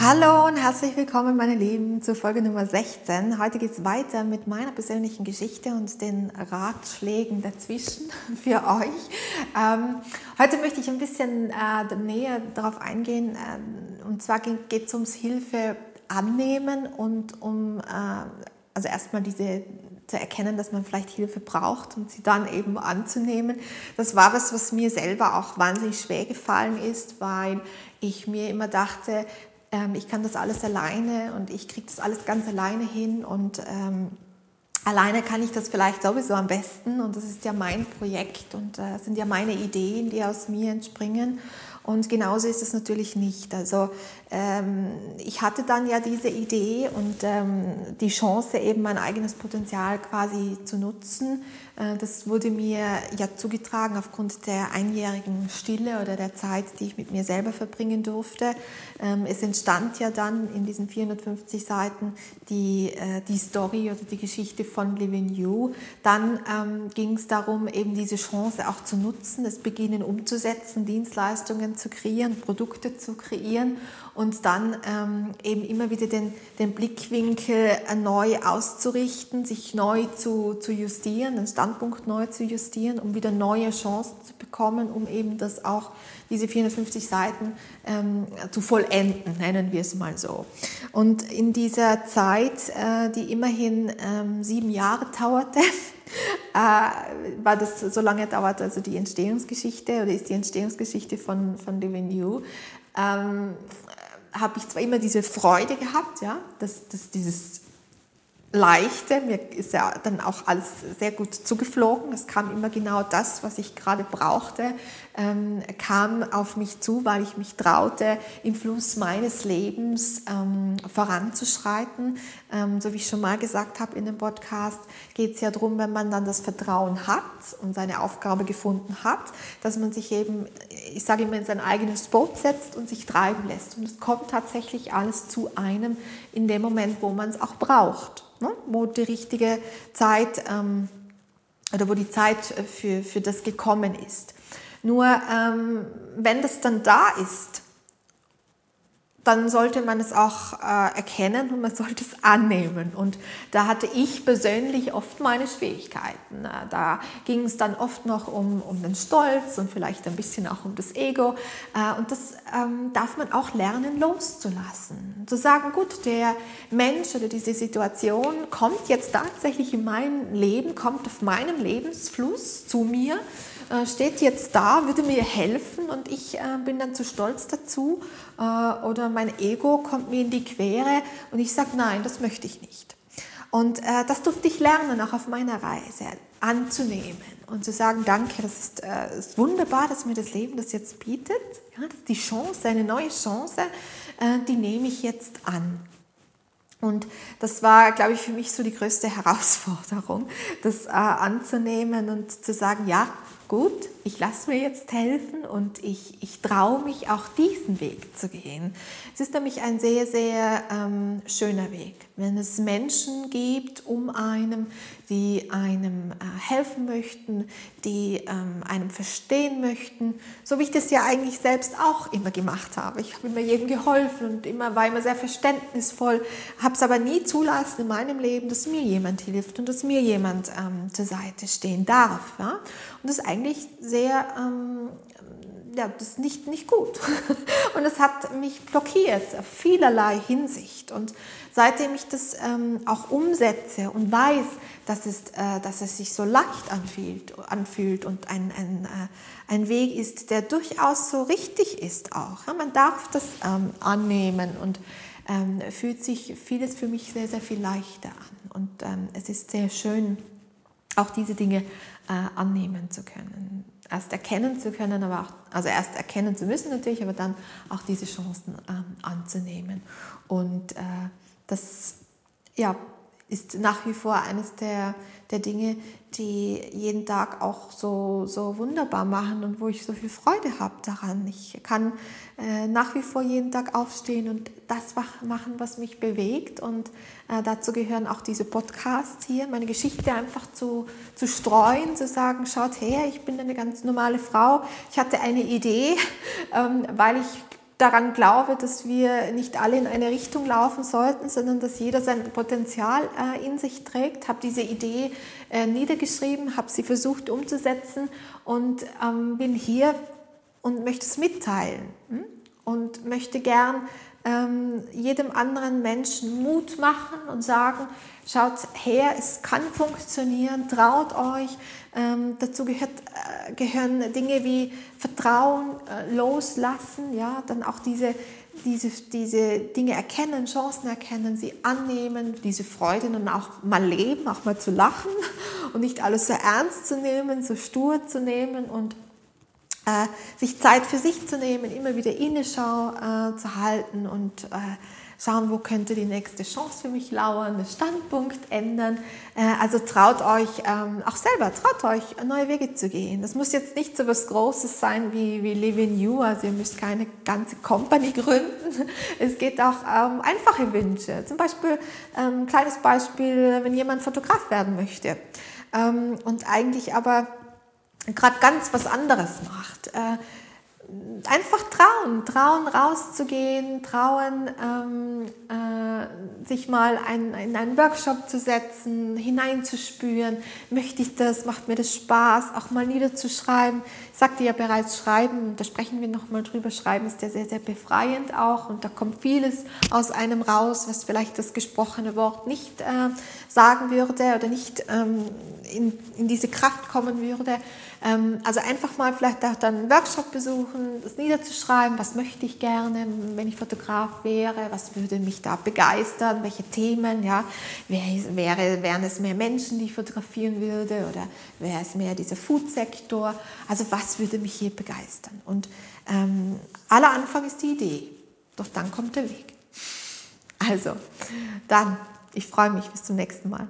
Hallo und herzlich willkommen, meine Lieben, zur Folge Nummer 16. Heute geht es weiter mit meiner persönlichen Geschichte und den Ratschlägen dazwischen für euch. Ähm, heute möchte ich ein bisschen äh, näher darauf eingehen. Äh, und zwar geht es ums Hilfe annehmen und um, äh, also erstmal diese zu erkennen, dass man vielleicht Hilfe braucht und sie dann eben anzunehmen. Das war was, was mir selber auch wahnsinnig schwer gefallen ist, weil ich mir immer dachte, ähm, ich kann das alles alleine und ich kriege das alles ganz alleine hin und ähm, alleine kann ich das vielleicht sowieso am besten und das ist ja mein Projekt und äh, sind ja meine Ideen, die aus mir entspringen. Und genauso ist es natürlich nicht. Also ich hatte dann ja diese Idee und ähm, die Chance, eben mein eigenes Potenzial quasi zu nutzen. Äh, das wurde mir ja zugetragen aufgrund der einjährigen Stille oder der Zeit, die ich mit mir selber verbringen durfte. Ähm, es entstand ja dann in diesen 450 Seiten die, äh, die Story oder die Geschichte von Living You. Dann ähm, ging es darum, eben diese Chance auch zu nutzen, das Beginnen umzusetzen, Dienstleistungen zu kreieren, Produkte zu kreieren und dann ähm, eben immer wieder den, den Blickwinkel neu auszurichten, sich neu zu, zu justieren, den Standpunkt neu zu justieren, um wieder neue Chancen zu bekommen, um eben das auch, diese 450 Seiten ähm, zu vollenden, nennen wir es mal so. Und in dieser Zeit, äh, die immerhin ähm, sieben Jahre dauerte, äh, weil das so lange dauert, also die Entstehungsgeschichte oder ist die Entstehungsgeschichte von, von Living You, ähm, habe ich zwar immer diese Freude gehabt, ja, dass, dass dieses Leichte, mir ist ja dann auch alles sehr gut zugeflogen. Es kam immer genau das, was ich gerade brauchte, ähm, kam auf mich zu, weil ich mich traute, im Fluss meines Lebens ähm, voranzuschreiten. Ähm, so wie ich schon mal gesagt habe in dem Podcast, geht es ja darum, wenn man dann das Vertrauen hat und seine Aufgabe gefunden hat, dass man sich eben, ich sage immer, in sein eigenes Boot setzt und sich treiben lässt. Und es kommt tatsächlich alles zu einem in dem Moment, wo man es auch braucht ne? wo die richtige Zeit ähm, oder wo die Zeit für, für das gekommen ist. Nur ähm, wenn das dann da ist, dann sollte man es auch äh, erkennen und man sollte es annehmen. Und da hatte ich persönlich oft meine Schwierigkeiten. Äh, da ging es dann oft noch um, um den Stolz und vielleicht ein bisschen auch um das Ego. Äh, und das ähm, darf man auch lernen loszulassen. Zu sagen, gut, der Mensch oder diese Situation kommt jetzt tatsächlich in mein Leben, kommt auf meinem Lebensfluss zu mir steht jetzt da, würde mir helfen und ich äh, bin dann zu stolz dazu äh, oder mein Ego kommt mir in die Quere und ich sage, nein, das möchte ich nicht. Und äh, das durfte ich lernen, auch auf meiner Reise, anzunehmen und zu sagen, danke, das ist, äh, ist wunderbar, dass mir das Leben das jetzt bietet. Ja, das ist die Chance, eine neue Chance, äh, die nehme ich jetzt an. Und das war, glaube ich, für mich so die größte Herausforderung, das äh, anzunehmen und zu sagen, ja, gut, ich lasse mir jetzt helfen und ich, ich traue mich auch diesen Weg zu gehen. Es ist nämlich ein sehr, sehr ähm, schöner Weg, wenn es Menschen gibt um einem, die einem äh, helfen möchten, die ähm, einem verstehen möchten, so wie ich das ja eigentlich selbst auch immer gemacht habe. Ich habe immer jedem geholfen und immer war immer sehr verständnisvoll, habe es aber nie zulassen in meinem Leben, dass mir jemand hilft und dass mir jemand ähm, zur Seite stehen darf. Ja? Und das ist eigentlich sehr, ähm, ja, das ist nicht, nicht gut. Und es hat mich blockiert, auf vielerlei Hinsicht. Und seitdem ich das ähm, auch umsetze und weiß, dass es, äh, dass es sich so leicht anfühlt, anfühlt und ein, ein, äh, ein Weg ist, der durchaus so richtig ist auch. Ja, man darf das ähm, annehmen und ähm, fühlt sich vieles für mich sehr, sehr viel leichter an. Und ähm, es ist sehr schön, auch diese Dinge äh, annehmen zu können. Erst erkennen zu können, aber auch, also erst erkennen zu müssen natürlich, aber dann auch diese Chancen ähm, anzunehmen. Und äh, das ja, ist nach wie vor eines der, der Dinge, die jeden Tag auch so, so wunderbar machen und wo ich so viel Freude habe daran. Ich kann äh, nach wie vor jeden Tag aufstehen und das machen, was mich bewegt. Und äh, dazu gehören auch diese Podcasts hier, meine Geschichte einfach zu, zu streuen, zu sagen, schaut her, ich bin eine ganz normale Frau. Ich hatte eine Idee, ähm, weil ich daran glaube, dass wir nicht alle in eine Richtung laufen sollten, sondern dass jeder sein Potenzial äh, in sich trägt. Habe diese Idee äh, niedergeschrieben, habe sie versucht umzusetzen und ähm, bin hier und möchte es mitteilen hm? und möchte gern ähm, jedem anderen Menschen Mut machen und sagen, schaut her, es kann funktionieren, traut euch. Ähm, dazu gehört, äh, gehören Dinge wie Vertrauen, äh, loslassen, ja, dann auch diese, diese, diese Dinge erkennen, Chancen erkennen, sie annehmen, diese Freude dann auch mal leben, auch mal zu lachen und nicht alles so ernst zu nehmen, so stur zu nehmen und sich Zeit für sich zu nehmen, immer wieder Inneschau äh, zu halten und äh, schauen, wo könnte die nächste Chance für mich lauern, den Standpunkt ändern. Äh, also traut euch ähm, auch selber, traut euch, neue Wege zu gehen. Das muss jetzt nicht so was Großes sein wie, wie Live in You, also ihr müsst keine ganze Company gründen. Es geht auch um einfache Wünsche. Zum Beispiel, ein ähm, kleines Beispiel, wenn jemand Fotograf werden möchte ähm, und eigentlich aber gerade ganz was anderes macht. Äh, einfach trauen, trauen rauszugehen, trauen ähm, äh, sich mal ein, in einen Workshop zu setzen, hineinzuspüren, möchte ich das, macht mir das Spaß, auch mal niederzuschreiben. Ich sagte ja bereits, schreiben, da sprechen wir nochmal drüber, schreiben ist ja sehr, sehr befreiend auch und da kommt vieles aus einem raus, was vielleicht das gesprochene Wort nicht äh, sagen würde oder nicht ähm, in, in diese Kraft kommen würde. Ähm, also einfach mal vielleicht auch dann einen Workshop besuchen, das niederzuschreiben, was möchte ich gerne, wenn ich Fotograf wäre, was würde mich da begeistern, welche Themen, ja, wäre, wären es mehr Menschen, die ich fotografieren würde oder wäre es mehr dieser Food-Sektor, also was würde mich hier begeistern. Und ähm, aller Anfang ist die Idee, doch dann kommt der Weg. Also, dann, ich freue mich, bis zum nächsten Mal.